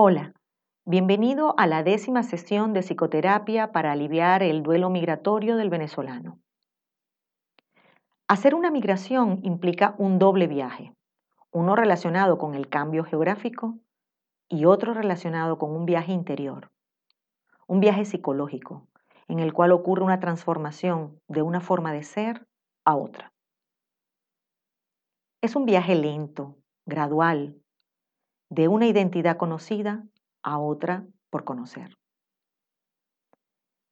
Hola, bienvenido a la décima sesión de psicoterapia para aliviar el duelo migratorio del venezolano. Hacer una migración implica un doble viaje, uno relacionado con el cambio geográfico y otro relacionado con un viaje interior, un viaje psicológico, en el cual ocurre una transformación de una forma de ser a otra. Es un viaje lento, gradual, de una identidad conocida a otra por conocer.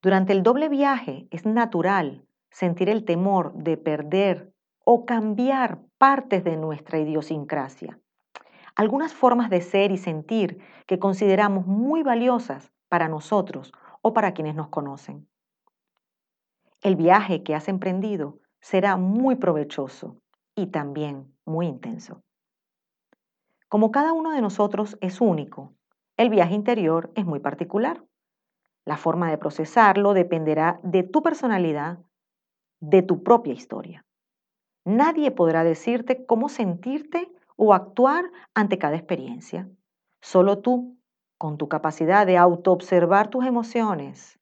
Durante el doble viaje es natural sentir el temor de perder o cambiar partes de nuestra idiosincrasia, algunas formas de ser y sentir que consideramos muy valiosas para nosotros o para quienes nos conocen. El viaje que has emprendido será muy provechoso y también muy intenso. Como cada uno de nosotros es único, el viaje interior es muy particular. La forma de procesarlo dependerá de tu personalidad, de tu propia historia. Nadie podrá decirte cómo sentirte o actuar ante cada experiencia. Solo tú, con tu capacidad de autoobservar tus emociones,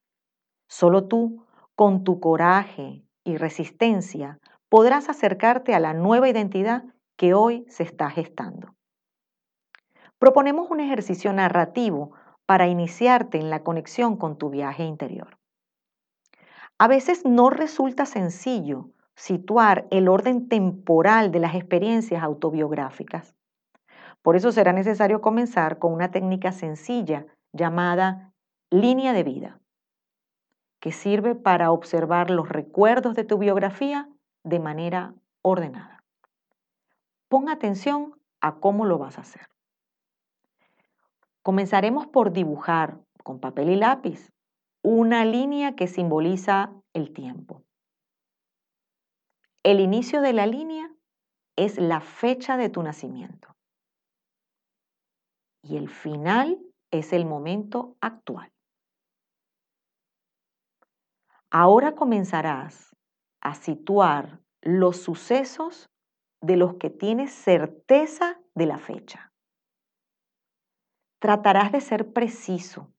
solo tú, con tu coraje y resistencia, podrás acercarte a la nueva identidad que hoy se está gestando. Proponemos un ejercicio narrativo para iniciarte en la conexión con tu viaje interior. A veces no resulta sencillo situar el orden temporal de las experiencias autobiográficas. Por eso será necesario comenzar con una técnica sencilla llamada línea de vida, que sirve para observar los recuerdos de tu biografía de manera ordenada. Pon atención a cómo lo vas a hacer. Comenzaremos por dibujar con papel y lápiz una línea que simboliza el tiempo. El inicio de la línea es la fecha de tu nacimiento. Y el final es el momento actual. Ahora comenzarás a situar los sucesos de los que tienes certeza de la fecha. Tratarás de ser preciso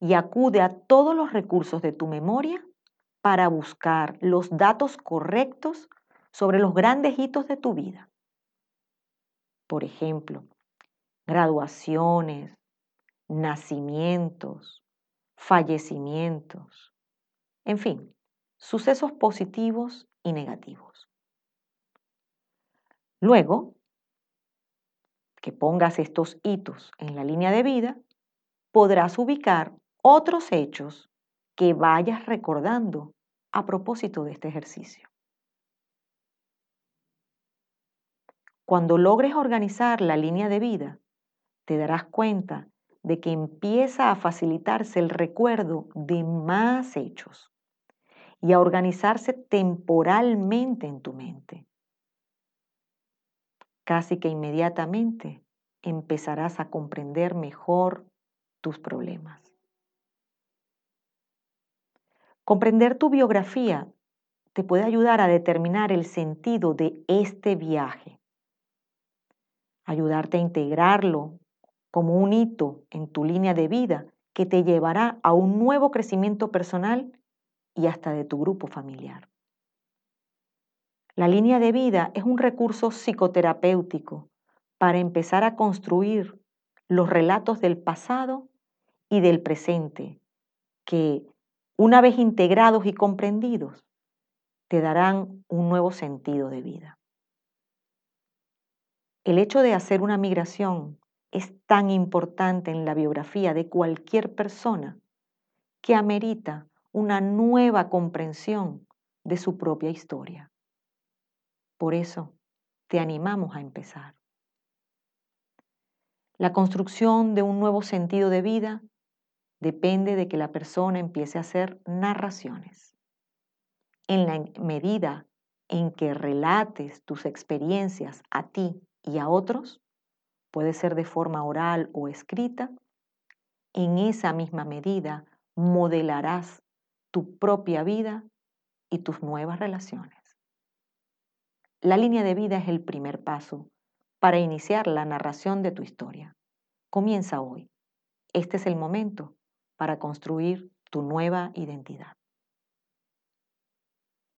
y acude a todos los recursos de tu memoria para buscar los datos correctos sobre los grandes hitos de tu vida. Por ejemplo, graduaciones, nacimientos, fallecimientos, en fin, sucesos positivos y negativos. Luego, que pongas estos hitos en la línea de vida, podrás ubicar otros hechos que vayas recordando a propósito de este ejercicio. Cuando logres organizar la línea de vida, te darás cuenta de que empieza a facilitarse el recuerdo de más hechos y a organizarse temporalmente en tu mente casi que inmediatamente empezarás a comprender mejor tus problemas. Comprender tu biografía te puede ayudar a determinar el sentido de este viaje, ayudarte a integrarlo como un hito en tu línea de vida que te llevará a un nuevo crecimiento personal y hasta de tu grupo familiar. La línea de vida es un recurso psicoterapéutico para empezar a construir los relatos del pasado y del presente, que, una vez integrados y comprendidos, te darán un nuevo sentido de vida. El hecho de hacer una migración es tan importante en la biografía de cualquier persona que amerita una nueva comprensión de su propia historia. Por eso te animamos a empezar. La construcción de un nuevo sentido de vida depende de que la persona empiece a hacer narraciones. En la medida en que relates tus experiencias a ti y a otros, puede ser de forma oral o escrita, en esa misma medida modelarás tu propia vida y tus nuevas relaciones. La línea de vida es el primer paso para iniciar la narración de tu historia. Comienza hoy. Este es el momento para construir tu nueva identidad.